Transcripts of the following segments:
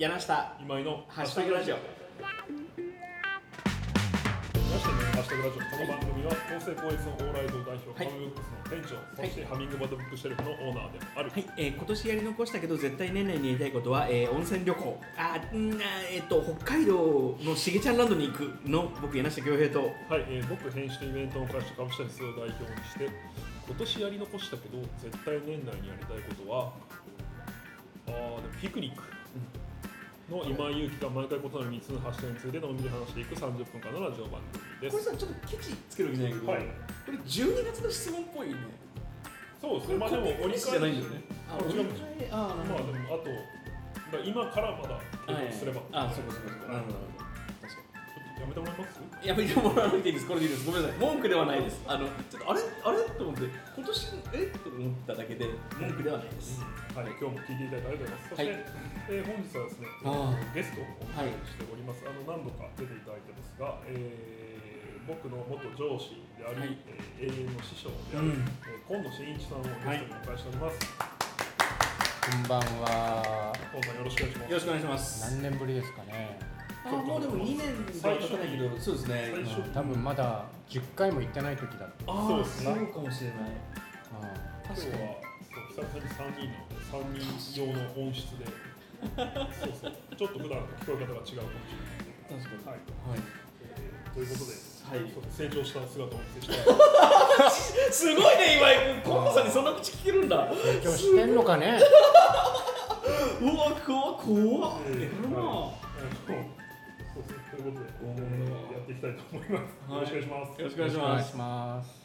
柳下今井のハッシュタグラジオ。ましてね、ハッシュタグラジオ。この番組は厚生高越のオーライド代表、はい。ハムブックスの店長、そしてハミングバードブックシェルフのオーナーである、はい、えー今年やり残したけど絶対年内にやりたいことは、えー温泉旅行。あうんあえっ、と北海道のしげちゃんランドに行くの僕柳下恭平と。はいえー僕編集とイベントの会社株式会社を代表にして今年やり残したけど絶対年内にやりたいことはあーでもピクニックの今井祐希が毎回異なる3つのハッシュタグについてのんびり話していく30分間のラジオ番組です。これさちょっとケチつけるわけじゃないけど、はい。これ12月の質問っぽいね。そうですね。まあでも折りじゃ返し。ないんだよねあ折り返あー。まあでもあと今からまだすれば。あそうかそうかそうか。なるほどやめてもらえます？やめてもらわなくていいです、これでいいです、ごめんなさい、文句ではないです。あの、ちょっとあれ、あれ？と思って、今年、え？と思っただけで、文句ではないです。はい、今日も聞いていただいてありがとうございます。そして、はいえー本日はですね、あゲストをお迎えしております。あの何度か出ていただいてますが、えー僕の元上司であり、はいえー永遠の師匠である、うんえー今野真一さんをゲストにお迎えしております。こんばんは。今野さんよろしくお願いします。よろしくお願いします。何年ぶりですかね。あ、もうでも2年は経たないけど、そうですね。多分まだ10回も行ってない時だった。ああ、そうですねそうかもしれない。今日確かに。久々に3人なので、3人用の音質で、そうそう、ちょっと普段と聞こえ方が違うかもしれない。確かに。はい、はい。えーということで、はい成長した姿をお見せしたい。すごいね、今井君、今野さんにそんな口聞けるんだ。影響してんのかね。うわ、怖怖っ。えーやるということで、えーやっていきたいと思います。はいよろしくお願いします。よろしくお願いします。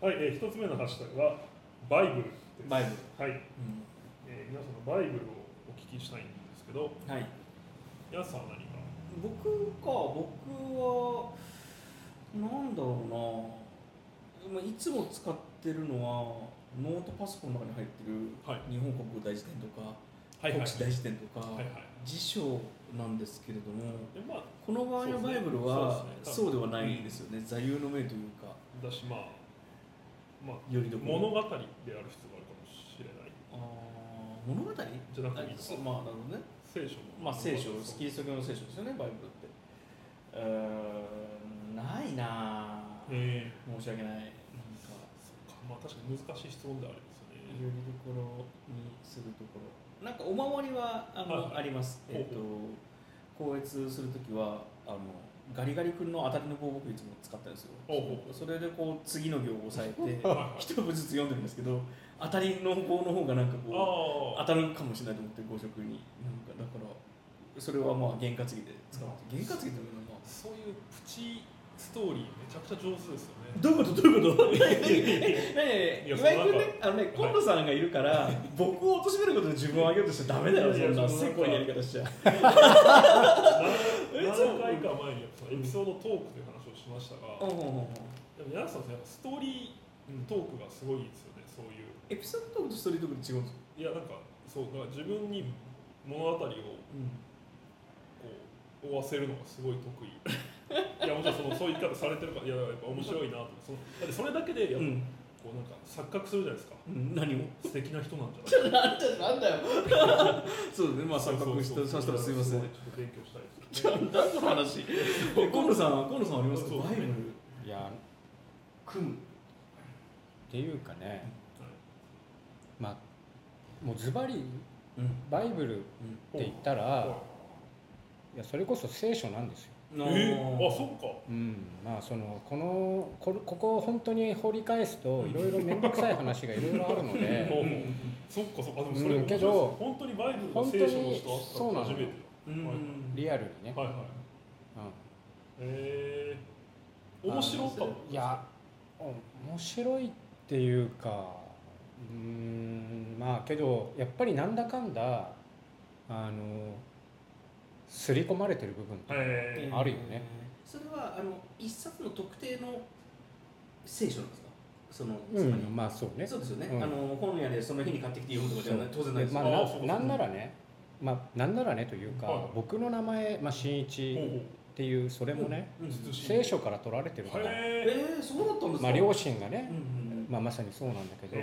はい、えー一つ目のハッシュタグはバイブルです。バイブル。はい、うんえー皆さんのバイブルをお聞きしたいんですけど、はい。皆さんは何か？僕か僕はなんだろうなまあいつも使ってるのはノートパソコンの中に入ってるはい。日本国語大辞典とかはい国史大辞典とか。辞書なんですけれどもでまあこの場合のバイブルはそうではないですよね。座右の銘というか。だしまあまあよりど物語である必要があるかもしれない。あー物語？じじゃなくていいのか。そうまあなるほどね。聖書の。まあ聖書そう。キリスト教の聖書ですよねバイブルって。うーんないなぁ。え申し訳ない。なんか。まあ確かに難しい質問ではありますよね。よりどころにするところ。なんかお守りはあの、はい。あります。えっ、と校閲するときはあのガリガリ君の当たりの棒を僕いつも使ったんですよ。それでこう次の行を押さえて はい一文ずつ読んでるんですけど当たりの棒の方がなんかこうあ当たるかもしれないと思って五色に。なんかだからそれはまあ験担ぎで使う験担ぎというのはあ、そういうプチストーリーめちゃくちゃ上手ですよね。どういうこと？どういうこと？ね えいや岩井君ねあのね今野さんがいるから僕を貶めることで自分を上げようとしちゃダメだよそんなそのせこいやり方しちゃ何何回か前にエピソードトークという話をしましたが、うんでも柳さんやっぱストーリートークがすごいですよね。そういう。エピソードトークとストーリートークって違うんですよ、いやなんか？そうだから自分に物語をこう追わせるのがすごい得意。いやもちろんそのそういう言い方されてるからいややっぱ面白いなと。そのだってそれだけでやっぱうん。こうなんか錯覚するじゃないですか。うん、何を？素敵な人なんじゃない？なんだよなんだよ。そうですね。まあ錯覚してさせたらすいません。ちょっと勉強したいです。ちょよね。何の話？え今野さん今野さんありますか？そうバイブル。いや、組む。っていうかね。はい。まあ。もうズバリうん。バイブルって言ったら、はいやそれこそ聖書なんですよ。いえー、あそっか。うん、まあそのこのこここを本当に掘り返すといろいろ面倒くさい話がいろいろあるので。そっかそっか。あでもそれうんけど本当にバイブルの聖書の人あった本当にそうなの初めて。うん。リアルにね、はいはい。うん。えー、面白かったいや面白いっていうかうーんまあけどやっぱりなんだかんだあの刷り込まれてる部分ってえあるよね。それはあの一冊の特定の聖書なんですか？そのつうまり、んまあそうね。そうですよね、うん。あの本屋でその日に買ってきて読むとかではない当然ないですまよ、ああななんならねまあなんならねというか、はい。僕の名前、まあ、新一ほうほう。っていうそれもね、うん聖書から取られてるから、へえー、そうだったんですか？まあ、両親がねうん、うんまあ、まさにそうなんだけど、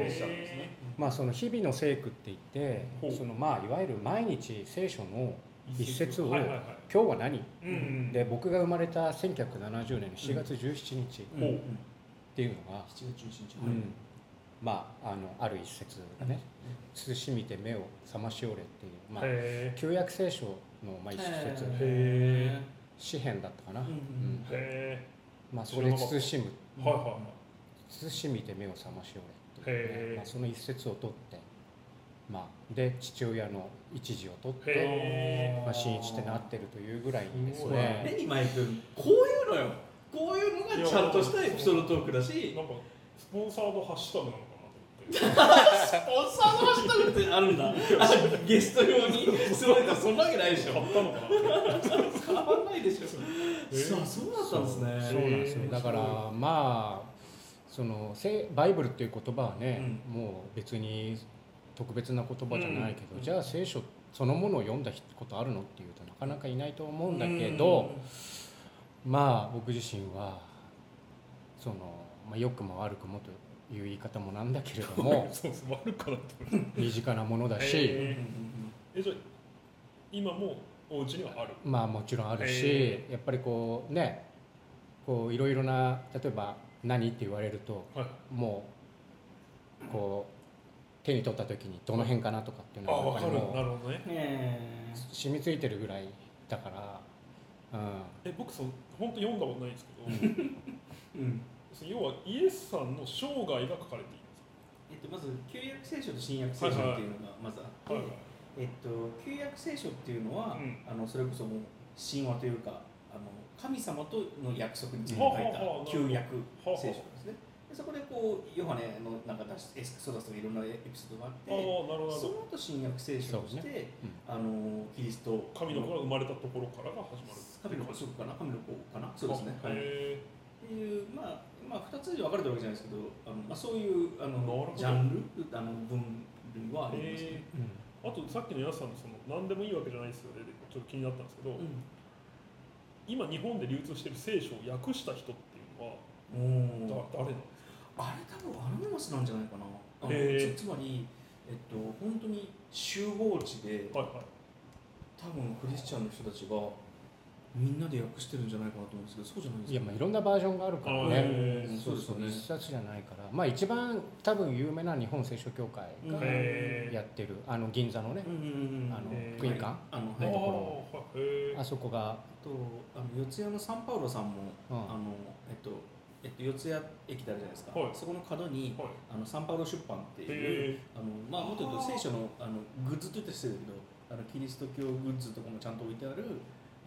まあその日々の聖句って言ってそのまあいわゆる毎日聖書の一節をはいはいはい。今日は何？うんうん。で僕が生まれた1970年の4月17日っていうのが、7月17日。うん。まああのある一節がね「慎みて目を覚ましおれ」っていう、まあ、へ旧約聖書のまあ一節。へ詩篇だったかな、うんまあ、そこで慎む。えはいはいはい。慎みて目を覚ましおれっていうね。まあ、その一節を取って、まあ、で父親の一字を取って、へまあ、真一ってなってるというぐらいですね。ね今井君こういうのよ。こういうのがちゃんとしたエピソードトークだし。なんかスポンサードハッシュタグなのかなと思ってスポンサーのハッシュタグってあるんだ。あゲスト用に。すごいかそんなわけないでしょ。買ったのかな。変わんな。いでしょ。えそうそうだったんですね。そうなんですよ。だからまあそのせバイブルっていう言葉はね、もう別に特別な言葉じゃないけど、うん。じゃあ聖書そのものを読んだことあるのっていうとなかなかいないと思うんだけど、まあ僕自身はその、まあ、良くも悪くもという言い方もなんだけれども そうそう悪かなと思って身近なものだし、へえじゃあ今もお家にはある？まあもちろんあるし、へやっぱりこうねこういろいろな例えば何って言われるとはい。も手に取った時にどの辺かなとかっていうあのは分かる。なるほどね。染みついてるぐらいだから、うえ僕そう本当読んだことないんですけど、うん。その要はイエスさんの生涯が書かれているんえっとまず旧約聖書と新約聖書っていうのがまずあって、はいはいえっと旧約聖書っていうのは、うん。あのそれこそもう神話というかあの神様との約束について書いた旧約聖書ですね。でそこでこうヨハネのなんか出しエスクソダスとかいろんなエピソードがあって、ああなるほど。なるその後新約聖書として、あのキリスト神の子が生まれたところからが始まる神の子そうかな神の子かな？そうですね。あはい。っへていうまあまあ二つに分かれてるわけじゃないですけど、あのまあそういうあのジャンル？あの分類はあえりますね。へえあとさっきの皆さんのその何でもいいわけじゃないですよね。でちょっと気になったんですけど、うん。今日本で流通している聖書を訳した人っていうのは誰なんですあれ多分アノニマスなんじゃないかな。あのへーつつまり、えっと、本当に集合地でかはいはい。多分クリスチャンの人たちがみんなで訳してるんじゃないかなと思うんですけどそうじゃないんですか？いやまあいろんなバージョンがあるからあねそうですよね。一冊じゃないから。まあ一番多分有名な日本聖書協会がへやってるあの銀座のねあの福音館。あのあはいとこあへえあそこが、あとあの四谷のサンパウロさんも、うん。あのえっとえっと、四谷駅ってあるじゃないですか、はい。そこの角にはい。あのサンパウロ出版っていうあのまあもっと言うと聖書のあのグッズと言って失礼だけどあのキリスト教グッズとかもちゃんと置いてある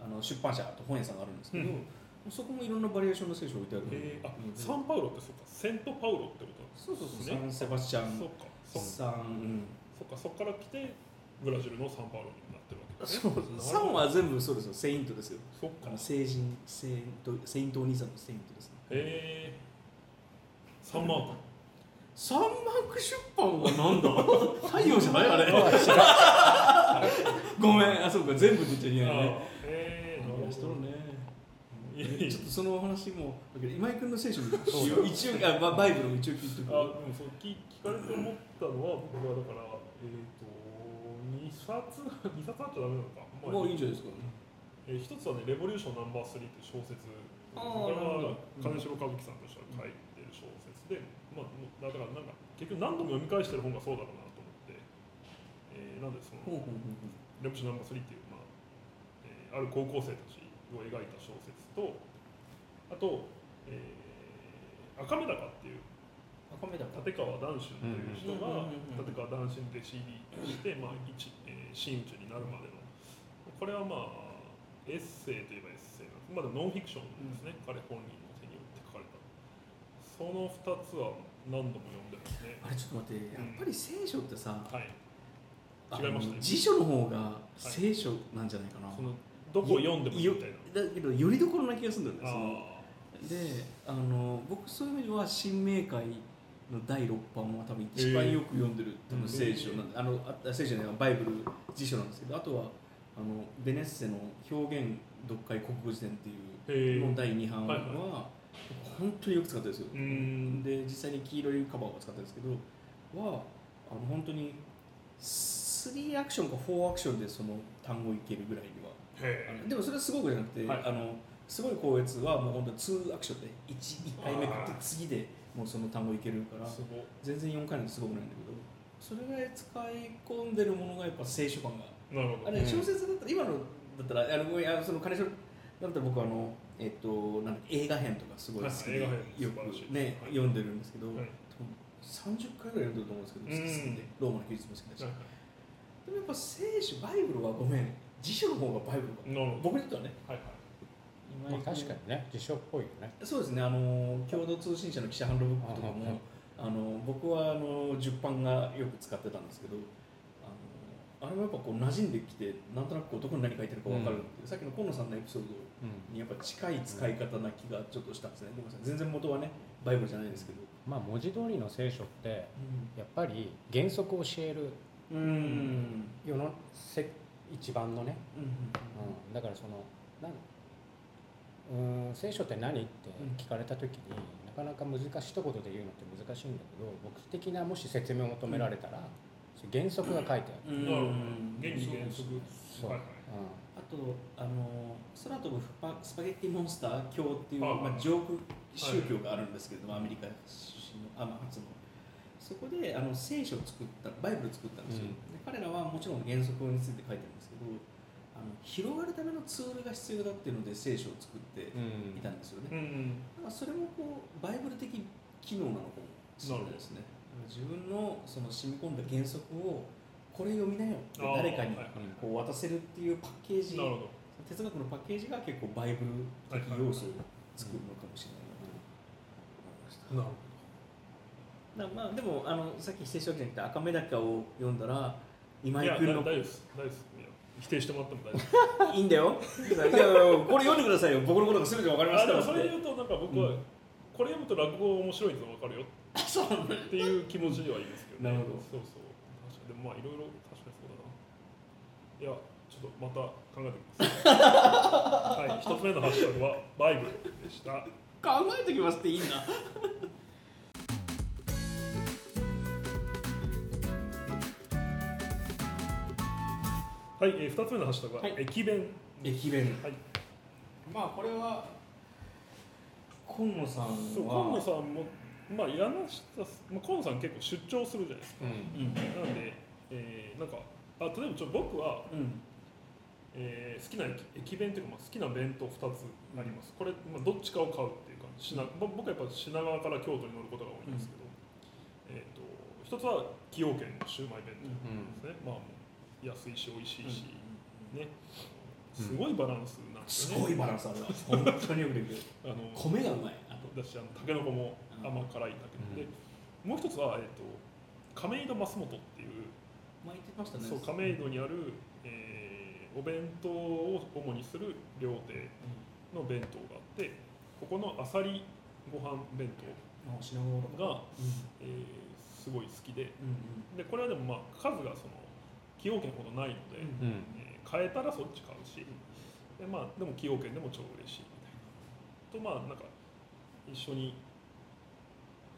あの出版社と本屋さんがあるんですけど、うん。そこもいろんなバリエーションの聖書置いてあるので。あうんサンパウロってそうか。セントパウロってことなんですそうそう。そう、ね。サンセバスチャンそうか。そさん、うん、そっか。そっから来てブラジルのサンパウロになってるわけですそねう。サンは全部そうですよ。セイントですよ。そっか。聖人セイントセイントお兄さんのセイントですね。へえサンマー。クサンマーク出版はなんだ？太陽じゃない？あれ。ごめん。あそうか。全部出ちゃいけないね。へえしとるね。ちょっとそのお話も今井君の聖書 一応あまバイブルも一応聞いてくあでもそう聞聞かれて思ったのは僕はだからえっ、と2冊二冊あっちゃダメなのか、まあいいんじゃないですかえー一つはね「レボリューションナンバー3って小説これは金城和樹さん。としては書いてる小説で、まあ、だからなんか結局何度も読み返してる本がそうだろうなと思って、えーなんでそのレボリューシナンバー3っていう、まあえーある高校生たちを描いた小説とあと、えー赤目高っていう赤目だ立川談春という人が立川談春で CD として、まあ一えー真打ちになるまでの。これはまあエッセイといえばエッセイなまだノンフィクションですね、彼本人の手によって書かれた。その2つは何度も読んでますね。あれちょっと待ってやっぱり聖書ってさ、はい。あ違いましたね。の辞書の方が聖書なんじゃないかな、そのどこを読んでもいいみたいな。だけどよりどころな気がするんだよねであの僕そういう意味では新明会の第6版は多分一番よく読んでる多分聖書なんで、あのあ聖書じゃないバイブル辞書なんですけどあとはあのベネッセの表現読解国語辞典っていうの第2版は、本当によく使ってるんですよ、で実際に黄色いカバーを使ってるんですけどはああの本当に3アクションか4アクションでその単語いけるぐらいにはでもそれはすごくじゃなくて、はい。あのすごい高越はもう本当に2アクションで 1, 1回目食って次でもうその単語いけるから全然4回なんてすごくないんだけどそれぐらい使い込んでるものがやっぱ聖書感があれうん。小説だったら今のだったらあのいやその金城だったら僕はあのえっとなんだっけ映画編とかすごい好きではい映よくねはい。読んでるんですけど、はい。多分30回ぐらい読んでると思うんですけど好きすぎてローマの休日も好きだし、はいでもやっぱ聖書バイブルはごめん。辞書の方がバイブルがなるほど。僕にとってはね。はいはい。まあ確かにね辞書っぽいよね。そうですね。あの共同通信社の記者ハンドブックとかもあの僕はあの10版がよく使ってたんですけどあれもやっぱこう馴染んできてなんとなくこうどこに何書いてるか分かるっていう、さっきの河野さんのエピソードうん。にやっぱ近い使い方な気がちょっとしたんですね。ごめん全然元はねバイブルじゃないですけど。まあ文字通りの聖書ってやっぱり原則を教えるうんうん世のせ一番のね、うん。うん、だからそのなんうん聖書って何って聞かれた時に、なかなか難しい一言で言うのって難しいんだけど僕的なもし説明を求められたら、原則が書いてある、うん。原理原則そう。はいあとあの空飛ぶスパスパゲッティモンスター教っていう、はいまあ、ジョーク宗教があるんですけれども、アメリカ出身のあ、まあ、初の。そこであの聖書を作ったバイブル作ったんですよ、うん。で彼らはもちろん原則について書いてるんですけどあの広がるためのツールが必要だっていうので聖書を作ってうん。いたんですよね、うん。だからそれもこうバイブル的機能なのかもしれないですね自分のその染み込んだ原則をこれ読みなよ。って誰かにこう渡せるっていうパッケージ。哲学のパッケージが結構バイブル的要素を作るのかもしれないなと思いました、まあでもあのさっき聖書じゃなくて赤目高を読んだら今井君の否定してもらっても大丈夫 いいんだよ。いやこれ読んでくださいよ。僕のことが全て分かりまあでしたもそれで言うとなんか僕は、うん。これ読むと落語面白いの分かるよそうなんだっていう気持ちではいいですけど、なるほど。そうそう。確かにでもまあいろいろ確かにそうだな。いやちょっとまた考えてみます。はい一つ目のハッシュタグはバイブルでした。考えてきますっていいな。はい、えー、2つ目のハッシュタグは、はい。駅弁。駅弁。はい。まあこれは今野さんはそう今野さんもまあ柳下さん、まあ、今野さん結構出張するじゃないですか。うん。うん。なので、えー、なんかあ例えばちょ僕は、うん。えー好きな駅駅弁というか、まあ、好きな弁当2つあります。これ、まあ、どっちかを買うっていう感じ。品ぼ僕はやっぱ品川から京都に乗ることが多いんですけど、えー、と一つは崎陽軒のシウマイ弁当ですね、まあ安いし美味しいし、ね。すごいバランスなんですよね、すごいバランスある。わ本当によくできる。あの米がうまい。あとだしあのタケノコも甘辛いだけで、もう一つは、えー、と亀戸増本っていう巻いてましたね。そう亀戸にある、えーお弁当を主にする料亭の弁当があってここのあさりご飯弁当が、えーすごい好きでうんでこれはでもまあ数がその崎陽軒ほどないので、うん。うん。えー買えたらそっち買うしで,、まあ、でも崎陽軒でも超嬉しいみたいな。とまあなんか一緒に、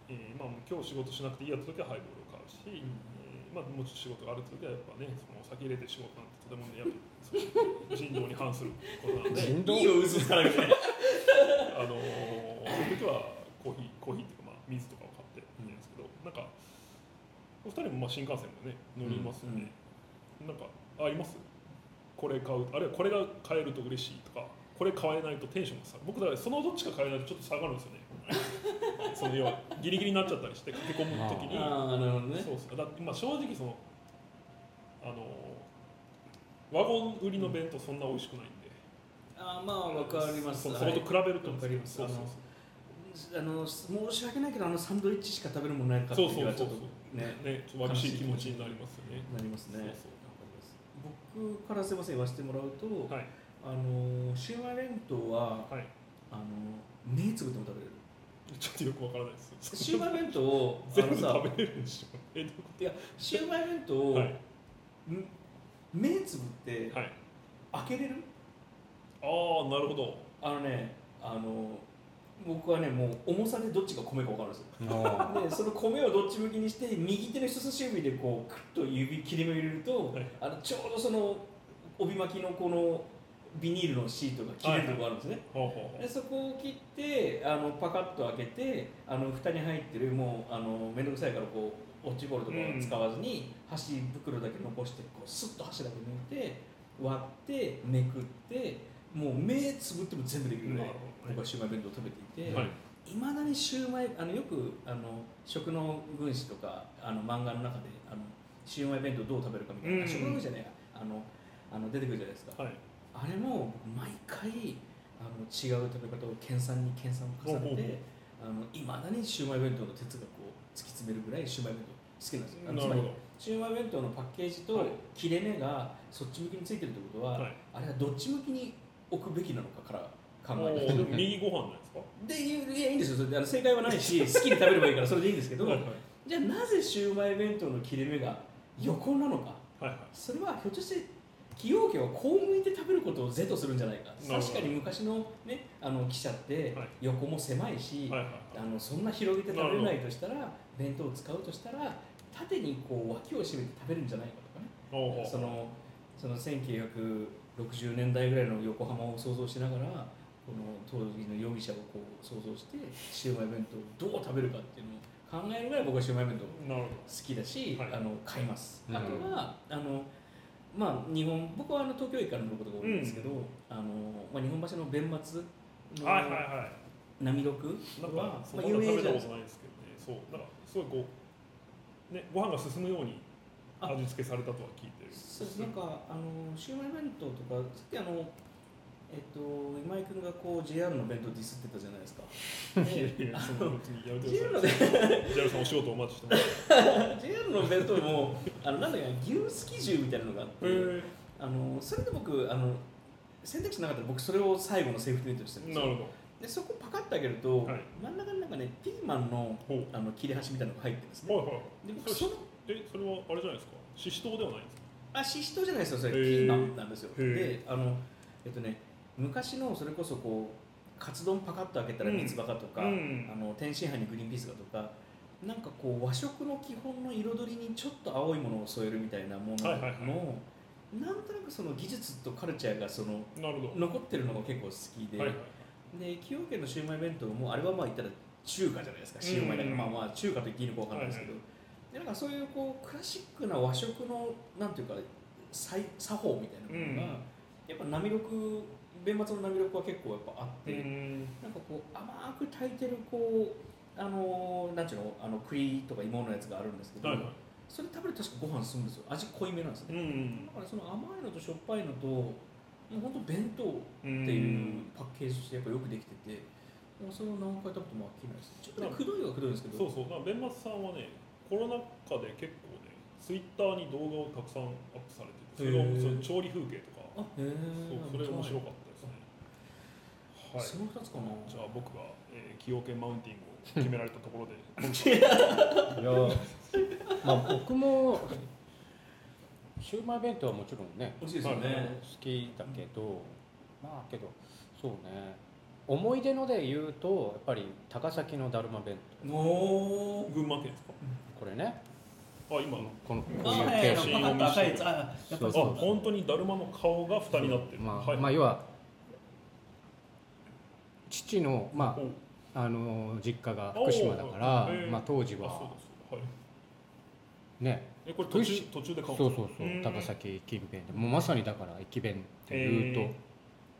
えーまあ、今日仕事しなくていいやつ時はハイボールを買うし、うんえーまあ、もうちょっと仕事がある時はやっぱねそのお酒入れて仕事なんてとてもねやっぱ人道に反することなんで。人道いいよ嘘つかなくてあのー、そういう時はコーヒーコーヒーっていうかまあ水とかを買っていいんですけど、なんかお二人もまあ新幹線もね乗りますよね、なんかあります？これ買うあるいはこれが買えると嬉しいとかこれ買えないとテンションが下がる。僕だからそのどっちか買えないとちょっと下がるんですよねその要はギリギリになっちゃったりして駆け込む時に。ああなるほどね。そうそう。だってまあ正直そのあのワゴン売りの弁当そんな美味しくないんで、あーまあわかります。そそはいこと比べるとわかりますそうそうあの申し訳ないけどあのサンドイッチしか食べるものないかったそうそうそう時はちょっとねそうねちょっと寂しい気持ちになりますよね。なりますね。そうそう。僕からすいません言わせてもらうと、はい。あのシウマイ弁当ははい。あの目つぶっても食べれるちょっとよくわからないです。シウマイ弁当を あ全部食べれるんでしょ？えどういうこいやシウマイ弁当を、とはい。ん？目つぶってはい。開けれる？ああなるほど。あのねあの僕はねもう重さでどっちが米か分かるんですよ。あ でその米をどっち向きにして右手の人差し指でこうクッと指切れ目を入れると、はい。あのちょうどその帯巻きのこのビニールのシートが切れるところがあるんですね、でそこを切ってあのパカッと開けてあの蓋に入ってるもうあの面倒くさいからこうオッチボールとかは使わずに、箸袋だけ残してこうスッと箸だけ抜いて割ってめくってもう目つぶっても全部できるぐらいね。僕はシウマイ弁当を食べていて、はい。いまだにシューマイあのよくあの食の軍師とかあの漫画の中であのシューマイ弁当どう食べるかみたいな、うん。食の軍師じゃないや。あのあの出てくるじゃないですか、はいあれも僕毎回あの違う食べ方を研鑽に研鑽を重ねていまだにシューマイ弁当の哲学を突き詰めるぐらいシューマイ弁当好きなんですよ。あのつまりシューマイ弁当のパッケージとはい。切れ目がそっち向きについてるってことは、はい。あれはどっち向きに置くべきなのかから考おえてー右ご飯なんですか。でいいやいいんですよ。あの正解はないし好きに食べればいいからそれでいいんですけど、はいはい。じゃあなぜシューマイ弁当の切れ目が横なのか。はいはい。それはひょっとして崎陽家はこう向いて食べることを是とするんじゃないか。確かに昔の,、ね、あの記者ってはい。横も狭いし、はいはい。あのそんな広げて食べれないとしたら弁当を使うとしたら縦にこう脇を締めて食べるんじゃないかとかね。そのその1960年代ぐらいの横浜を想像しながらこの当時の容疑者をこう想像してシウマイ弁当をどう食べるかっていうのを考えるぐらい僕はシウマイ弁当好きだし、はい。あの買います、うん。あとはあのまあ日本僕はあの東京駅から乗ることが多いんですけど、あのまあ、日本橋の弁末どの波六いなんは有名じゃないですかことないですけどね。そう。なんかすごいこうねご飯が進むようにあ。味付けされたとは聞いてるそうです。なんかあのシウマイ弁当とかさっきあのえっと今井君がこう JR の弁当ディスってたじゃないですか。JR のください。ジャルさんお仕事お待ちしてます JR の弁当もあのなんだっけな牛すき重みたいなのがあって、へあのそれで僕あの選択肢なかったら僕それを最後のセーフティーネットにしてるんですよ。えなるほでそこパカッと開けると、はい。真ん中になんかねピーマンのあの切れ端みたいなのが入ってるんですね。はいはい。で僕そのえそれはあれじゃないですか？ししとうではないんですか？あししとうじゃないですよそれピーマンなんですよ。であのえっとね昔のそれこそこうカツ丼パカッと開けたら三つ葉かとか、うん。あの天津飯にグリーンピースがとかなんかこう和食の基本の彩りにちょっと青いものを添えるみたいなものの、はいはいはなんとなくその技術とカルチャーがその残ってるのが結構好きで、はいはい。で崎陽軒のシウマイ弁当もあれはまあ言ったら中華じゃないですかシウマイだから、うんまあまあ中華と言っていいのかわかんないですけど、でなんかそういうこうクラシックな和食のなんていうか作作法みたいなものが、やっぱ波六弁末の波六は結構やっぱあって、うん。なんかこう甘く炊いてるこうあのなんていうのあの栗とか芋のやつがあるんですけど、はいはい。それ食べると確かご飯進むんですよ。味濃いめなんですね、うんだからその甘いのとしょっぱいのともう本当弁当っっていうパッケージとしてやっぱよくできてて、もうそれを何回食べても飽きないです。ちょっとね、くどいはくどいんですけど、そうそう。だから弁末さんはねコロナ禍で結構ねツイッターに動画をたくさんアップされててそれをへー。その調理風景とか。そうそれ面白かったはい。その二つかな。じゃあ僕が、えー、崎陽軒マウンティングを決められたところで。いやまあ僕もシウマイ弁当はもちろんね美味しいですね。好きだけどまあけどそうね。思い出ので言うとやっぱり高崎のだるま弁おー。群馬県ですか？当これね。あ今の。このこうあ、いう形はい、パカッと赤いやつ。あ。本当にだるまの顔が蓋になってる。まあ、はい。まあ要は父のまおああの実家が福島だからまあ当時は。ね。えこれ途中途中で買そううんそうそうう。ん高崎近辺で。もうまさにだから駅弁っていうとへ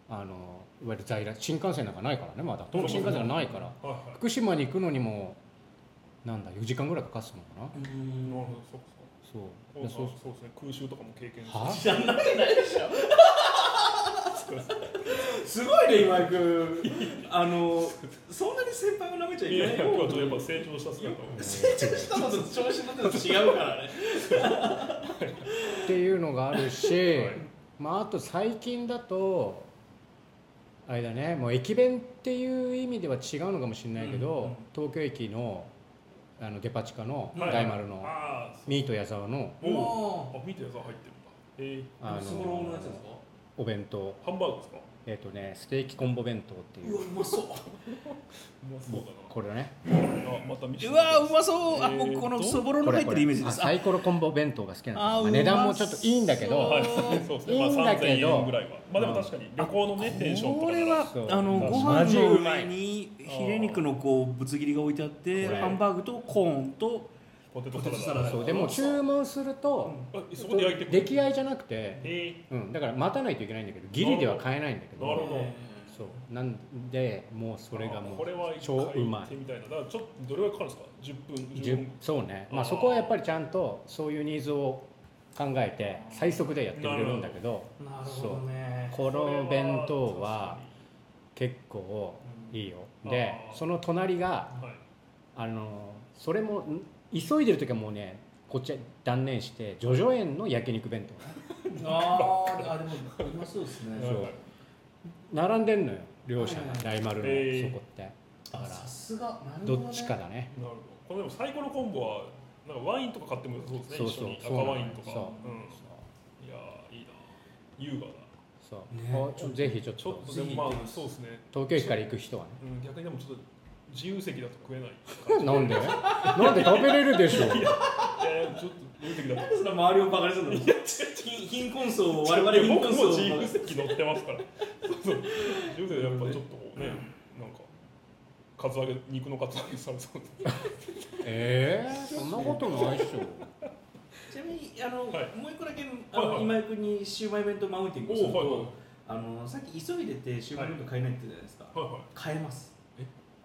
あのいわゆる在来新幹線なんかないからねまだ。そう新幹線がないから。福島に行くのにもなんだ4時間ぐらいかかってたのかな？うーんなるほど。そうそう。そうでそうそうですね。空襲とかも経験して。は？すごいね、今井君。あの、そんなに先輩を舐めちゃいけないよ。今日はちょっとやっぱ成長した姿を成長したのと調子乗ってと違うからね。っていうのがあるし、はいまあ、あと最近だとあれだねもう駅弁っていう意味では違うのかもしれないけど、うんうん東京駅のあのデパ地下のはい大丸のミート矢沢のおおおあ見てやつは入ってるんだえあー。スモローのやつですか？お弁当。ハンバーグですか？えっ、とねステーキコンボ弁当っていう。うわうまそう。うまそうこれね。だなあまた見せてうわうまそう。あえー僕このとそぼろの入ってるイメージです。あサイコロコンボ弁当が好きなんですまあ値段もちょっといいんだけどはいそう。ですね。まあいいんだけど3000円ぐらいは。まあでも確かに旅行のねテンションとかこれはそうあのご飯のうまい。上にヒレ肉のこうぶつ切りが置いてあってこれ。ハンバーグとコーンとポテトサラダ。サラダ。そう。でも注文すると、あそこで焼いてくる出来合いじゃなくて、え。うん、だから待たないといけないんだけどギリでは買えないんだけど。なるほど。そう。なんでもうそれがもあこれはう超うまい。一回行ってみたいな。だからちょっとどれぐらいかかるんですか？10分。じ15ゅそうね。まあそこはやっぱりちゃんとそういうニーズを考えて最速でやってくれるんだけどなるほどね。この弁当は結構いいよ。でその隣がはい。あのそれもん急いでる時はもうねこっちは断念して叙々苑の焼肉弁当。ね あーあでもうまそう。ですね並んでんのよ両者が大丸のえー。そこって。だかあさすが。どね。どっちかだね。なるほど。これでもサイコロコンボはなんかワインとか買ってもそうですねそうそう。一緒に。赤ワインとか。そううん。いやーいいな。優雅だ。そう。ね。おちょぜひちょっちょっととでもまあそうですね。東京駅から行く人はね。うん逆にでもちょっと自由席だと食えない。なんで？なんで食べれるでしょいやいやちょっと自由席だとそ周りをバカにするの貧貧困層を我々貧困層を。自由席乗ってますから。そうそう。自由席でやっぱちょっとこうねなんかカツ揚げ肉のカツ揚げされそうえー、そんなことないっしょ。ちなみにあの、はい。もう一個だけあの、はいはい。今井君にシウマイ弁当マウンティングをすると、はいはい。あのさっき急いでてシウマイ弁当買えないって言ったじゃないですか、はいはい。買えます。え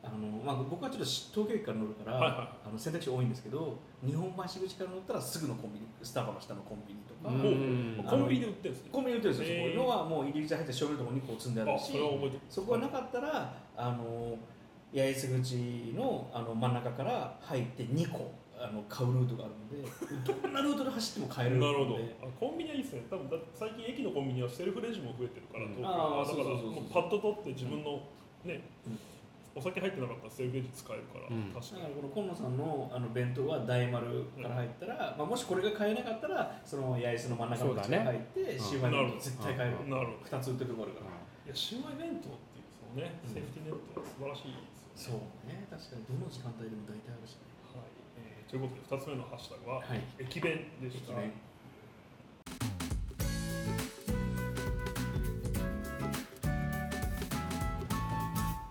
あのまあ、僕はちょっとし東京駅から乗るから、はいはい。あの選択肢多いんですけど日本橋口から乗ったらすぐのコンビニスタバの下のコンビニとか、うんコンビニで売ってるんですねコンビニ売ってるんですよ、へーそこのはもう入り口入って正面のところにこう積んであるしあそこがなかったらあの八重洲口のあの真ん中から入って2個あの買うルートがあるのでどんなルートで走っても買えるので。なるほど。あコンビニはいいですね。多分だ最近駅のコンビニはセルフレジも増えてるから、うん東京だからそうそうそうそうもうパッと取って自分のね、うんお酒入ってなかったらセルフレジ使えるから、うん確かに。だからこの今野さんのあの弁当は大丸から入ったら、まあ、もしこれが買えなかったらその八重洲の真ん中の口から入って、ね。シウマイ弁当絶対買えるうんなるほど。2つ売ってるところあるから、いやシウマイ弁当っていうそのね、うん。セーフティーネットは素晴らしいですよそうね。確かにどの時間帯でも大体あるしね。はい。えーということで2つ目のハッシュタグは、はい。駅弁でした。駅弁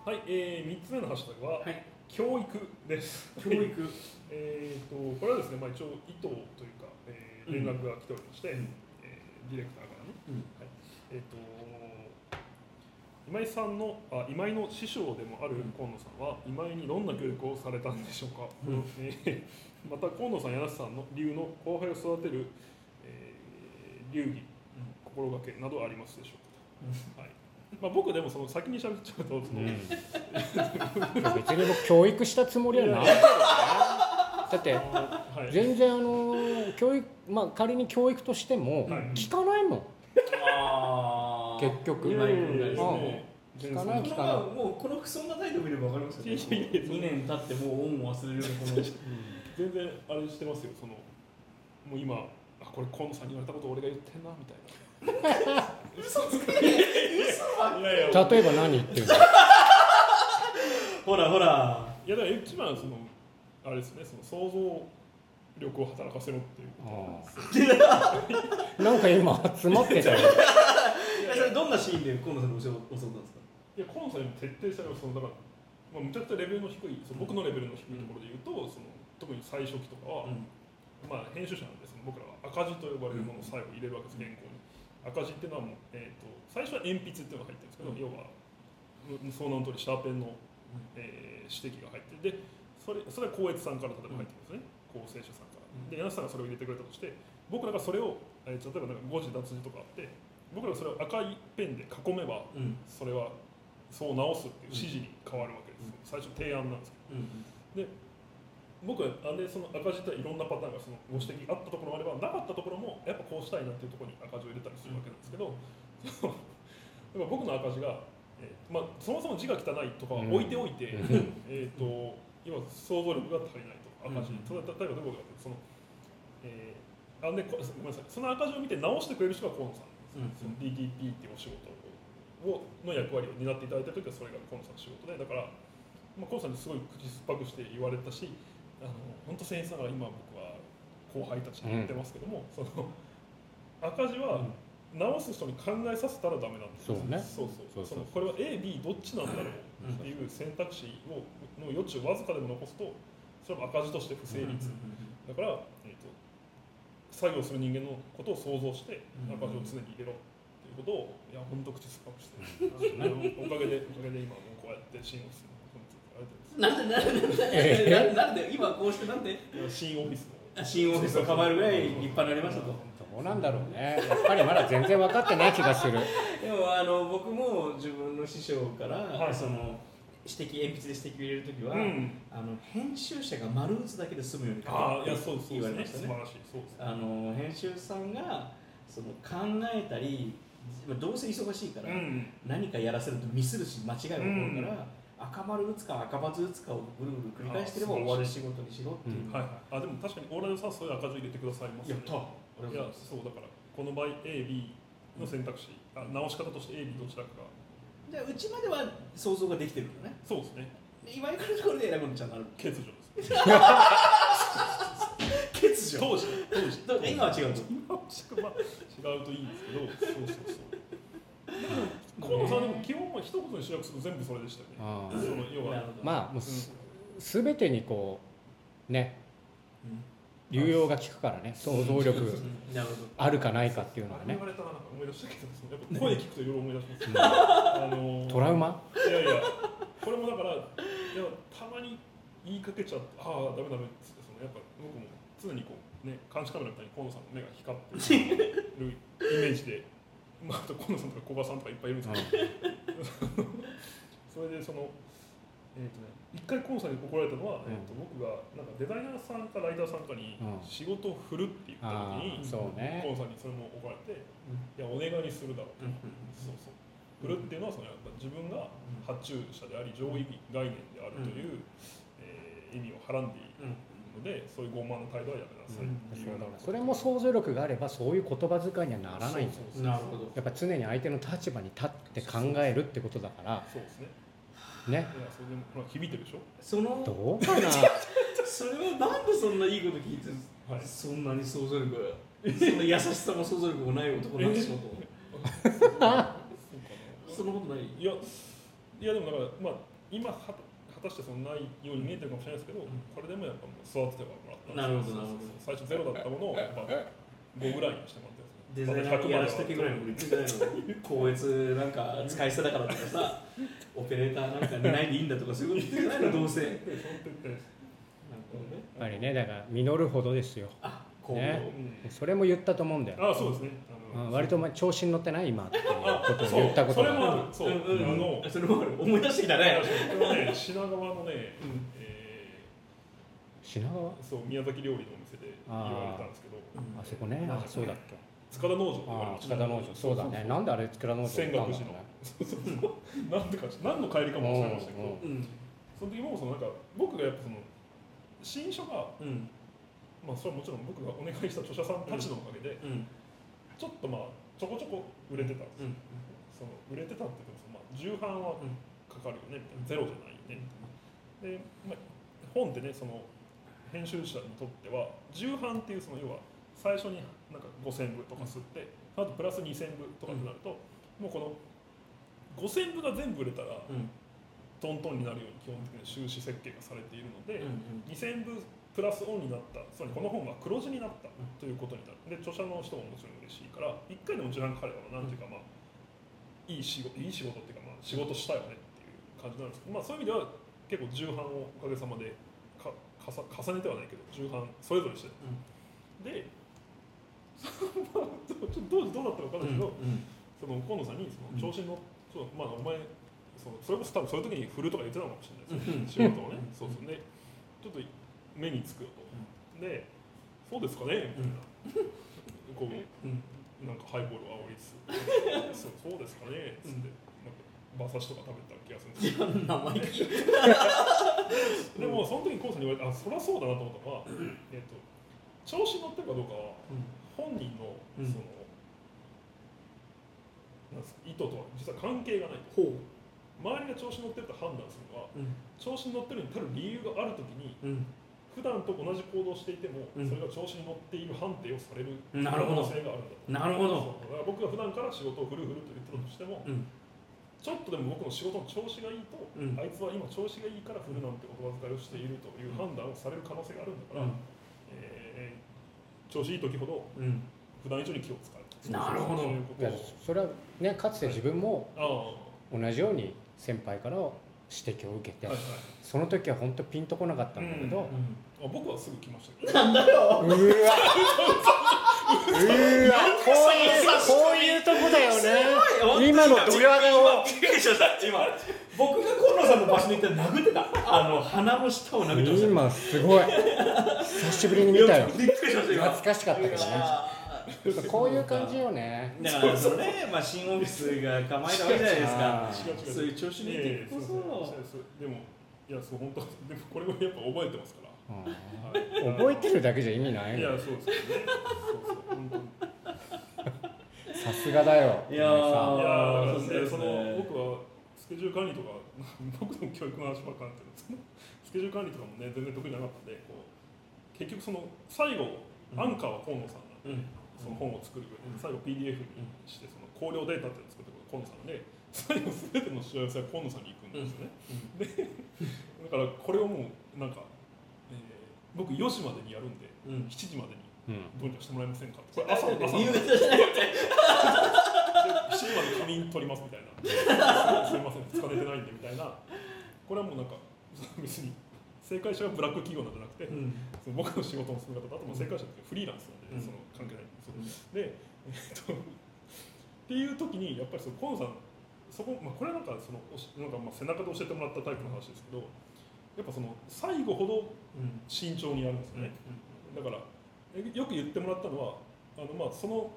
はい、えー、3つ目のハッシュタグは、はい。教育です。教育。えー、とこれはですね、まあ、一応意図というか、えー連絡が来ておりまして、うん。えーディレクターからね、うん。えー、と今井さんのあ今井の師匠でもある河野さんは今井にどんな教育をされたんでしょうか、うん。えー また河野さん柳瀬さんの流の後輩を育てる、えー流儀心がけなどありますでしょうか、はいまあ、僕でもその先に喋っちゃうとその、うん、別に僕教育したつもりはない。けどねだってはい、全然あの教育まあ仮に教育としてもはい。聞かないもん。あー。結局。ね。聞かないこの聞かない。もうこの服装の態度見れば分かりますよ。ねいやいやいや2年経ってもう恩を忘れるようなこの 全然あれしてますよ。そのもう今あこれ河野さんに言われたこと俺が言ってんなみたいな嘘つ例えば何言ってるの？ほらほら。いやだから一番そのあれですね。その想像力を働かせろっていうこと。なんか今詰まってたよ。えそれどんなシーンで河野さんに教え教わったんですか？いや河野さんにも徹底したのはそのだから、まあ、むちゃくちゃレベルの低いその僕のレベルの低いところで言うと、その特に最初期とかは、まあ、編集者なんでその僕らは赤字と呼ばれるものを最後入れるわけです原稿に赤字っていうのはもう、えー、と最初は鉛筆っていうのが入ってるんですけど、要はむその名の通りシャーペンの、えー指摘が入ってでそれそれは光悦さんから例えば入ってるんですね、構成者さんから。で柳瀬さんがそれを入れてくれたとして僕らがそれを、えー例えばなんか誤字脱字とかあって僕らがそれを赤いペンで囲めばうん。それはそう直すっていう指示に変わるわけです、最初提案なんですけど。うん僕はあれその赤字っていろんなパターンがそのご指摘あったところもあればなかったところもやっぱこうしたいなっていうところに赤字を入れたりするわけなんですけど、そのやっぱ僕の赤字が、えーまあ、そもそも字が汚いとかは置いておいて、うん。えー、と今想像力が足りないと赤字、うん例えばどことかその、えーあんでこごめんなさいその赤字を見て直してくれる人が河野さんなんですうん。DTP っていうお仕事をの役割を担っていただいた時はそれが河野さんの仕事でだから、まあ、河野さんにすごい口酸っぱくして言われたしあの本当僭越ながら今僕は後輩たちに言ってますけども、その赤字は直す人に考えさせたらダメなんですそうね。そうそう。そうそうのこれは AB どっちなんだろうっていう選択肢をの余地をわずかでも残すとそれは赤字として不成立、だから、えー、と作業する人間のことを想像してうん赤字を常に入れろっていうことをいや本当口酸っぱくしてあのおかげでおかげで今もうこうやって新オフィスなんでなんでなんでなんで今こうしてなんで新オフィスの新オフィスを構えるぐらい立派になりましたと。どうなんだろうね。やっぱりまだ全然分かってない気がする。でもあの僕も自分の師匠から、はい。その指摘鉛筆で指摘を入れるときは、うん。あの編集者が丸打つだけで済むように書けああいやそうそう言われましたね。素晴らしい。そうですあの編集さんがその考えたりまあどうせ忙しいから、うん。何かやらせるとミスるし間違いが起こるから、赤丸打つか赤バツ打つかをぐるぐる繰り返してればあ終わる仕事にしろっていう、はいはい。あでも確かにオーライドさんはそういう赤字入れてくださいますやったいやそうだからこの場合 AB の選択肢。あ直し方として AB どちらか。がじゃあうちまでは想像ができてるのね。そうですね。で今行くところで選ぶのちゃんとある欠如です 欠如。当時当時。今は違うと今はまあ違うといいんですけど。そうそうそう河野さんでも基本は一言に集約すると全部それでしたよね。あその要は。まあもうす全てにこうね。うん。流用が効くからね。想像力あるかないかっていうのはね。言われたらなんか思い出したけどやっぱ声聞くといろいろ思い出します、あのートラウマ？いやいや。これもだからいやたまに言いかけちゃってああダメダメっつってそのやっぱ僕も常にこうね監視カメラみたいに河野さんの目が光ってるイメージで、まあ、あと河野さんとか古賀さんとかいっぱいいるんですけど、それでそのえーとね、一回河野さんに怒られたのは、うん。えー、と僕がなんかデザイナーさんかライターさんかにうん。仕事を振るって言ったあ時に、あそうね。河野さんにそれも怒られて、いやお願いにするだろうと、そうそう。振るっていうのはそのやっぱ自分が発注者であり上位概念であるという、えー意味をはらんでいるのでそういう傲慢な態度はやめなさいっていう。ようなそれも想像力があればそういう言葉遣いにはならない。んだよそうそう。なるほど。やっぱ常に相手の立場に立って考えるってことだから。そうですね。ね。いやそれでもほら響いてるでしょ？そのどうかな？それはなんでそんないいこと聞いてるはい。そんなに想像力がそんな優しさも想像力もない男なんでしょうと そんなことない。いやいやでもだからまあ今は果たしてそのないように見えてるかもしれないですけど、ん。これでもやっぱもう育ててはもらったなるほどなるほど。最初ゼロだったものをやっぱ5ぐらいにしてもらってデザイナーにやらしとけぐらいのこと言っないの高越なんか使い捨てだからとかさ オペレーターなんか寝ないでいいんだとかそういうこと言ってないのどうせ。なるほどね。やっぱりねだから実るほどですよ。あこう、ね。うん。それも言ったと思うんだよ。あそうですねうん割とお前調子に乗ってない？今っていうあことをそう。言ったことそれもあがる。そう、んうんあのそれもある。思い出してきたね。ね品川のね、うん。え品川？ーそう宮崎料理のお店で言われたんですけど。あそこね。あそうだっけ塚田農場塚田農場。そうだね。なんであれ塚田農場泉岳寺の。なんでか何の帰りかも忘れましたけど、うんうん。その時もそのなんか僕がやっぱその新書がうん。まあそれはもちろん僕がお願いした著者さんたちのおかげでうんちょっとまあちょこちょこ売れてたんですよ、うんその売れてたって言ってもまあ重版はうん。かかるよねみたいな。ゼロじゃないよね。で、まあ、本ってねその編集者にとっては重版っていうその要は最初になんか5000部とか吸って、あとプラス2000部とかになると、もうこの5000部が全部売れたらうん。トントンになるように基本的に収支設計がされているので、うん2000部プラスオンになった。つまりこの本が黒字になったということになる。で著者の人ももちろん嬉しいから1回でも重版彼はなんていうかまあいい仕事いい仕事っていうかまあ仕事したよねっていう感じなんですけど、まあ、そういう意味では結構重版をおかげさまでかかさ重ねてはないけど重版それぞれして。でまあちょっと当時どうだったのか分かんないけど、その河野さんにその調子に乗っそうまあお前そのそれこそ多分そういう時に振るとか言ってたのかもしれないですよ、仕事をね。そうそう。でちょっと目につくよと、でそうですかねみたいな、こううん。なんかハイボールを煽りつつそうそうですかねっつって、なんか馬刺しとか食べた気がするんですけどいや生意気でもその時に河野さんに言われてあそりゃそうだなと思ったのは、えっと調子に乗ってるかどうかは本人のうん。その、図とは実は関係がないと。周りが調子乗ってると判断するのはうん。調子に乗ってるに足る理由があるときにうん普段と同じ行動をしていても、うん。それが調子に乗っている判定をされる可なるほど。能性があるんだとなるほど。だから僕が普段から仕事をフルフルと言ってたとしても、うん。ちょっとでも僕の仕事の調子がいいと、うん。あいつは今調子がいいからフルなんて言葉遣いをしているという判断をされる可能性があるんだから、えー調子いい時ほどうん。普段以上に気を使う。なるほど。それはねかつて自分もああ同じように先輩から指摘を受けて、はいはい。その時は本当ピンとこなかったんだけど、うんあ僕はすぐ来ましたなんだよ。うわ。うわこういうこういうとこだよね。今のドヤ顔。びっくりしました今僕が河野さんの場所に行って殴ってた。あの鼻の下を殴ってました今すごい。久しぶりに見たよ。びっくりしました今。懐かしかったけどね。あ こういう感じよね。ーだからそのね、まあ、新オフィスが構えたわけじゃないですか。あー違う違う。そういう調子にいてこそ。でもいやそう本当でもこれもやっぱ覚えてますから、うん。覚えてるだけじゃ意味ない。いやのそうですよねそうそう本当に。さすがだよ。いやいやそうですね。その僕はスケジュール管理とか 僕の教育の話ばっかりなんですけどスケジュール管理とかもね全然得意じゃなかったんでこう結局その最後、うん。アンカーは河野さんなんで、うんその本を作る上でうん最後 PDF にしてその考慮データっていうのを作ってくる河野さんで最後全ての幸せは河野さんに行くんですよね、だからこれをもうなんか、えー僕4時までにやるんでうん。7時までにうんどうにかしてもらえませんかってこれ朝朝夕方じゃなくて。7時まで仮眠取りますみたいな。すみません2日寝てないんでみたいな。これはもうなんか別に正解者がブラック企業なんじゃなくて、うん。その僕の仕事の進め方とあともう正解者ってフリーランスうん。その関係ない。ん。でえっと、っていう時にやっぱりその河野さんそこ、まあ、これはなんかそのなんかまあ背中で教えてもらったタイプの話ですけどやっぱその最後ほどうん。慎重にやるんですよね、だからえよく言ってもらったのはあのまあその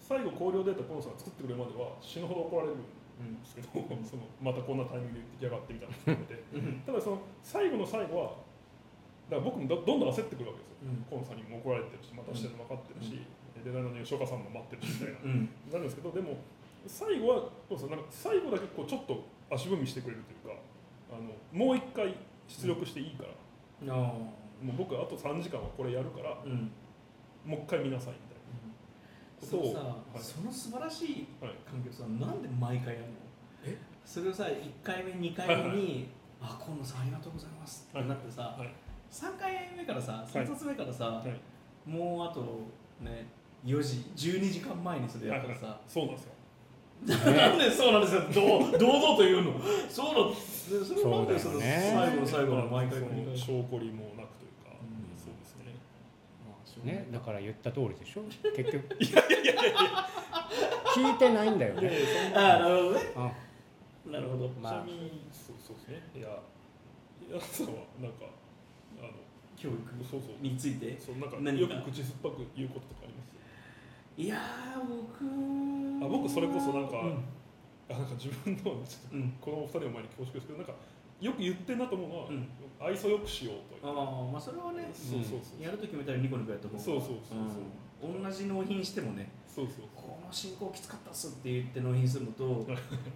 最後考慮データ河野さんが作ってくれるまでは死ぬほど怒られるんですけど、そのまたこんなタイミングで言ってきやがってみたいなのを含めてうん。ただその最後の最後はだから僕もどどんどん焦ってくるわけですよ。うん。河野さんにも怒られてるしまたしてるの分かってるし、デザイナーの吉岡さんも待ってるしみたいな。うんなるんですけどでも最後はそうそうなんか最後だけこうちょっと足踏みしてくれるというかあのもう一回出力していいから、あもう僕あと3時間はこれやるからーうん。もう一回見なさいみたいそのさ、はい。その素晴らしいはい環境さなんで毎回やるの？え？それをさ1回目2回目に「あ河野さんありがとうございます」ってなってさ、はい3回目からさい。3冊目からさ、はい。もうあとね4時12時間前にそれやったらさ、はい。はいそうなんですよ。なんでそうなんですよ。どう堂々と言うの？そうだそれはなんでそのそうだよね。最後の最後の毎回そ繰り証拠りもなくというか、うん。そうですね。ね、だから言った通りでしょ？結局聞いてないんだよいやいねや。そんなああなるほどね。うん。なるほど。まあ。ちなみに。そうそうですね。いやいやさんはなんか教育そうそうについてそうなんか何か。よく口酸っぱく言うこととかあります？いやー僕あ僕それこそなんかうん。あなんか自分のちょっとうん。このお二人の前に恐縮ですけどなんかよく言ってんなと思うのは、うん。愛想よくしようという。ああまあそれはねそうそうそう。やると決めたらニコニコやった方がそうそうそうそう。うん。同じ納品してもねそうそうこの進行きつかったっすって言って納品するのと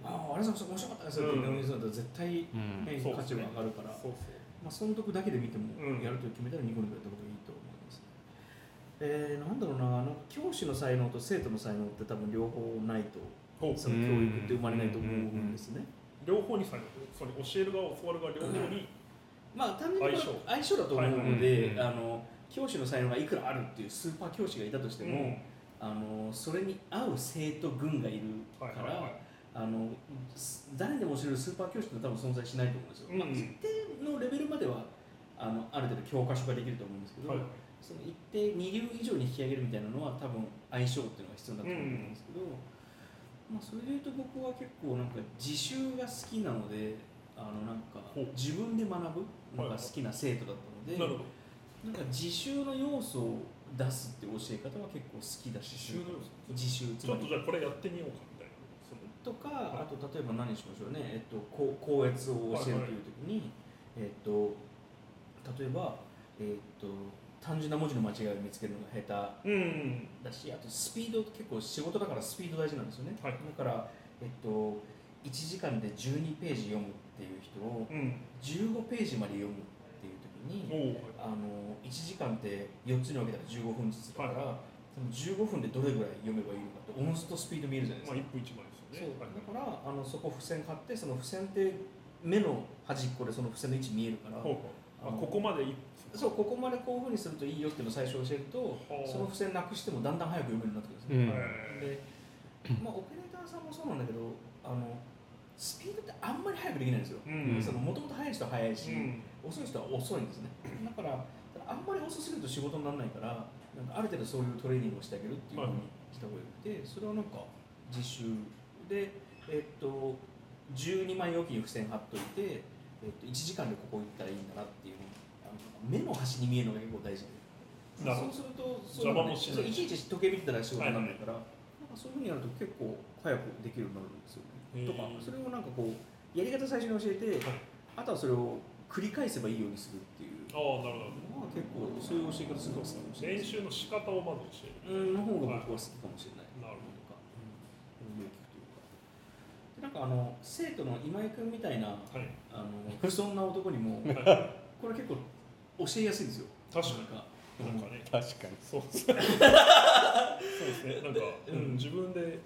あああれさん面白かったですって納品するのと絶対、うん。ねそう価値は上がるから、そうそうまあ、損得だけで見てもうん。やると決めたらニコニコやった方がいいと思います、えー、なんだろうななんか教師の才能と生徒の才能って多分両方ないとその教育って生まれないと思うんですね、両方にさそれ教える側教わる側両方に、まあ単純に相性。だと思うので、はいあの教師の才能がいくらあるっていうスーパー教師がいたとしても、うん。あのそれに合う生徒軍がいるから、あのす誰でも教えるスーパー教師って多分存在しないと思うんですよ、うん。まあ、一定のレベルまではあのある程度教科書化できると思うんですけど、はい。その一定二流以上に引き上げるみたいなのは多分相性っていうのが必要だと思うんですけど、まあ、それでいうと僕は結構なんか自習が好きなのであのなんか自分で学ぶのが好きな生徒だったので、なるほど。なんか自習の要素を出すっていう教え方は結構好きだし自習の要素。自習つちょっとじゃあこれやってみようかとかあと例えば何にしましょうね、えっと、こう校閲を教えるという時に、えっと、例えば、えっと、単純な文字の間違いを見つけるのが下うん。手だしあとスピード結構仕事だからスピード大事なんですよね、はい。だから、えっと、1時間で12ページ読むっていう人をうん。15ページまで読むっていう時にあの1時間って4つに分けたら15分ずつだから、その15分でどれぐらい読めばいいのかっておのずとスピード見えるじゃないですまあか。1分1枚ですよねそうだからあのそこ付箋買ってその付箋って目の端っこでその付箋の位置見えるからほうほうあここまでいそうここまでこういうふうにするといいよっていうのを最初教えるとはあその付箋なくしてもだんだん早く読めるようになってくるんですね。うんで、まあ、オペレーターさんもそうなんだけどあのスピードってあんまり速くできないんですよ。もともと速い人は速いし、うん遅い人は遅いんですね。だからあんまり遅すぎると仕事にならないからなんかある程度そういうトレーニングをしてあげるっていうふうにした方がよくてそれはなんか実習で、えっと12枚おきに付箋貼っといて、えっと1時間でここ行ったらいいんだなっていうのあの目の端に見えるのが結構大事。で。そうするとそうねそういちいち時計見てたら仕事にならないから、なんかそういうふうにやると結構早くできるようになるんですよね。とかそれをなんかこうやり方最初に教えて、はい。あとはそれを繰り返せばいいようにするっていう。ああなるほど結構そういう教え方するかもしれない練習の仕方をまず教える。うん。の方が僕は好きかもしれない。なるほとか、うん、聞くというか。でなんかあの生徒の今井君みたいなどはい。あの不遜な男にもはこれ結構教えやすいんですよ。確かなんかになんかね。確かに。そうですね。そうですね。なんか、うん。うん、自分で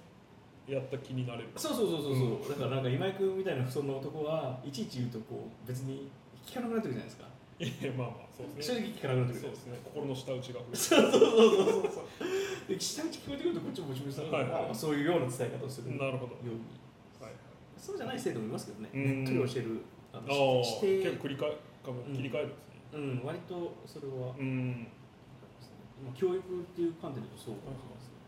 やった気になれるそうそうそうそうそう、だからなんか今井君みたいな不遜な男はいちいち言うとこう別に聞かなくなってるじゃないですかいやまあまあそうですね。正直聞かなくなってくるそうですね。心の下打ちがそうそうそうそうそう。で下打ち聞こえてくるとこっちもモチベーションだから、はい。はいそういうような伝え方をするようなるほど。に。はいそうじゃない生徒もいますけどね。うん。ねっとり教えるあのし結て構繰り返かも切り替えるんですね。うん。割とそれは、うん。まあ教育っていう観点で言うとそうかもしれないですね。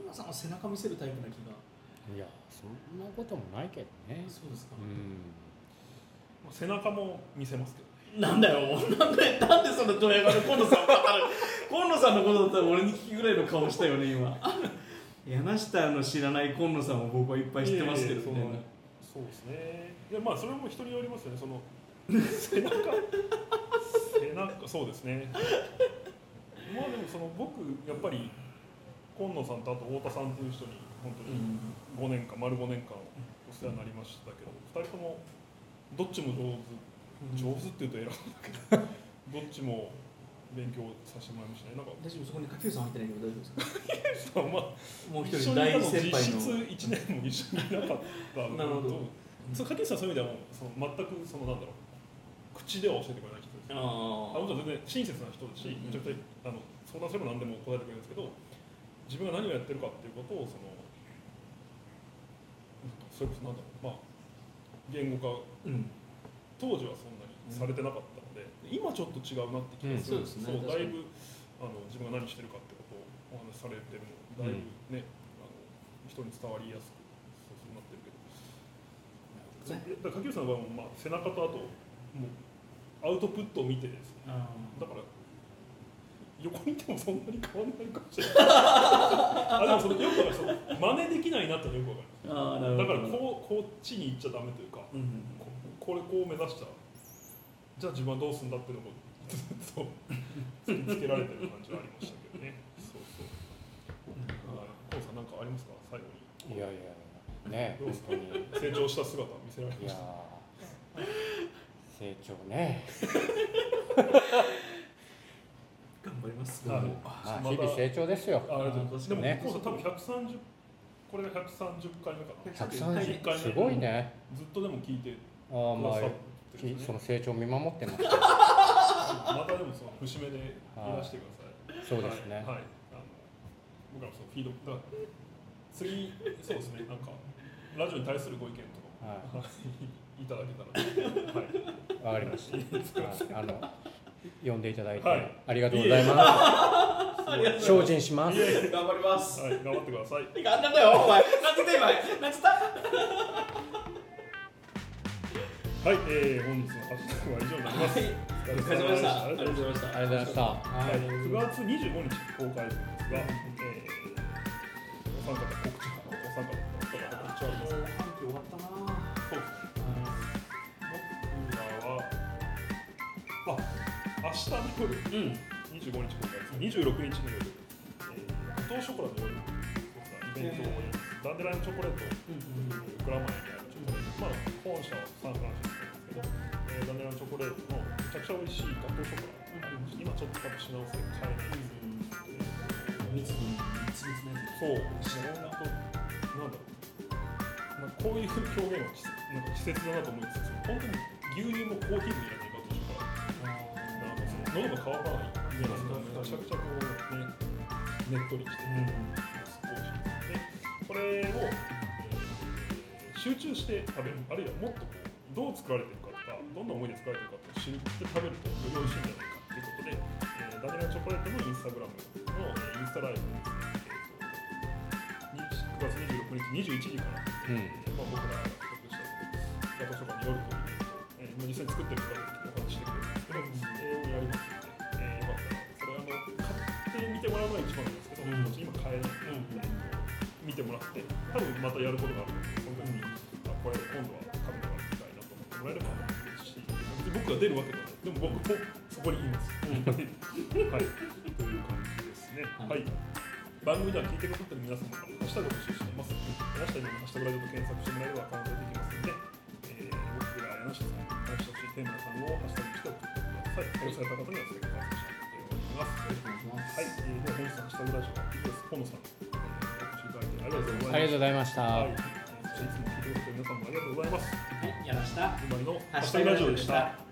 本田さんは背中見せるタイプな気が。いやそんなこともないけどね。そうですか。うん。まあ背中も見せますけどねなんだよ、もうなんで、なんでそのドヤ顔で今野さんを語る？今野さんのことだったら俺に聞きぐらいの顔したよね、今。柳下の知らない今野さんも僕はいっぱい知ってますけどねいやいや。そうですねでまあそれも人によりますよねその背中背中そうですねまあでもその僕やっぱり今野さんとあと太田さんという人に本当に5年間丸5年間お世話になりましたけど2人ともどっちも上手上手っていうと偉いんだけどどっちも勉強させてもらいましたね。なんか大丈夫、そこに下級さん入ってないけど大丈夫ですか？ま あもう一人大先輩実質の。1年も一緒にいなかったのと なるほど。そう柿内さんはそういう意味ではもうその全くそのなんだろう口では教えてくれない人ですああもちろん全然親切な人ですし、うん。めちゃくちゃあの相談すれば何でも答えてくれるんですけど自分が何をやってるかっていうことをそのそれこそなんだろうまあ言語化うん。当時はそんなにされてなかったので、今ちょっと違うなって気がする、うん。そうね。だいぶあの自分が何してるかってことをお話しされてるのだいぶね、あの人に伝わりやすくそうなってるけど、そうだから柿内さんの場合も、まあ、背中とあともうアウトプットを見てですね。あだから横にいてもそんなに変わらないかもしれない。あでもそのよくわかる。真似できないなってのはよくわかる。だ。からこうこっちに行っちゃダメというか。うん。ここれこう目指した？らじゃあ自分はどうするんだってい うのをずっと突きつけられてる感じはありましたけどね。そうそう。はい。コウさんなんかありますか？最後に。いやいやね本当に。成長した姿見せられいやました？ー成長ね。頑張ります。はい。ま日々成長ですよ。あありがとうございます。でもね。コウさん多分130これが130回目かな。130 130すごいね。ずっとでも聞いてあーまあね。その成長を見守ってます。またでもその節目でいらしてください。そうですね。はい、はい、あの僕らもそのフィードだ次そうですね。なんかラジオに対するご意見とかもはい。ただけたらはい。いわかりました。はい。あの呼んでいただいてはい。ありがとうございます。精進します。頑張ります。はい。頑張ってください。なんなんだよ、お前。なんて言った今。なんつった？はい、えー、本日のハッシュタグは以上になります、はいお疲れ様でした。ありがとうございました。ありがとうございました。はい、9月25日公開ですが、えー、お三方告知お三方告知はあります終わったな。そうですね僕らはあ明日の夜うん。25日公開です26日の夜、えー、ショコラの夜そうさイ弁当をやりますダンデラインチョコレートグラマヤにあるチョコレートまあ本社はサンフランシスコですけど、えーダンデランチョコレートのめちゃくちゃ美味しいガトーショコラがありまして今ちょっと多分品薄で買えないんですけど、密密密密なやつそう、知らんと、なんだろう、まあ、こういう表現はなんか季節だなと思いつつ、本当に牛乳もコーヒーもいらないガトーショコラ、なんかその喉が乾かないじゃないですか、めちゃくちゃこうね、ねっとりしてて、すごい美味しいです。で、これを、集中して食べる、あるいはもっとこうどう作られてるかとか、どんな思いで作られてるかって知って食べるとより美味しいんじゃないかということで、えーダニエルチョコレートのインスタグラムの、えーインスタライブにですね、えー9月26日21時から、うんまあ、僕らが企画したガトーショコラによるという、えー、まあ実際に作ってる人がお話してくれるんですけど、えーやりますので、えーよかったら、それあの買ってみてもらうのが一番なんですけど、うん今買えないので、見てもらって、多分またやることがあるので、その時に、あこれ今度は食べてもらいたいなと思ってもらえれば嬉しい。別に僕が出るわけではない。でも僕もそこにいます。はい。という感じですね。ははいい。番組では聞いてくださってる皆様からハッシュタグを募集しています。柳下にもハッシュタグラジオと検索してもらえればアカウントできますので、えー、僕が柳下さん、話してほしいテーマさんをハッシュタグにして送ってください。採用された方にはステッカーを差し上げております。よろしくお願いしますはい。えー、では本日のハッシュタグラジオは以上です。河野さん、えー、お越しいただいてありがとうございます。ありがとうございました。ありがとうございましたスタグラジオでした。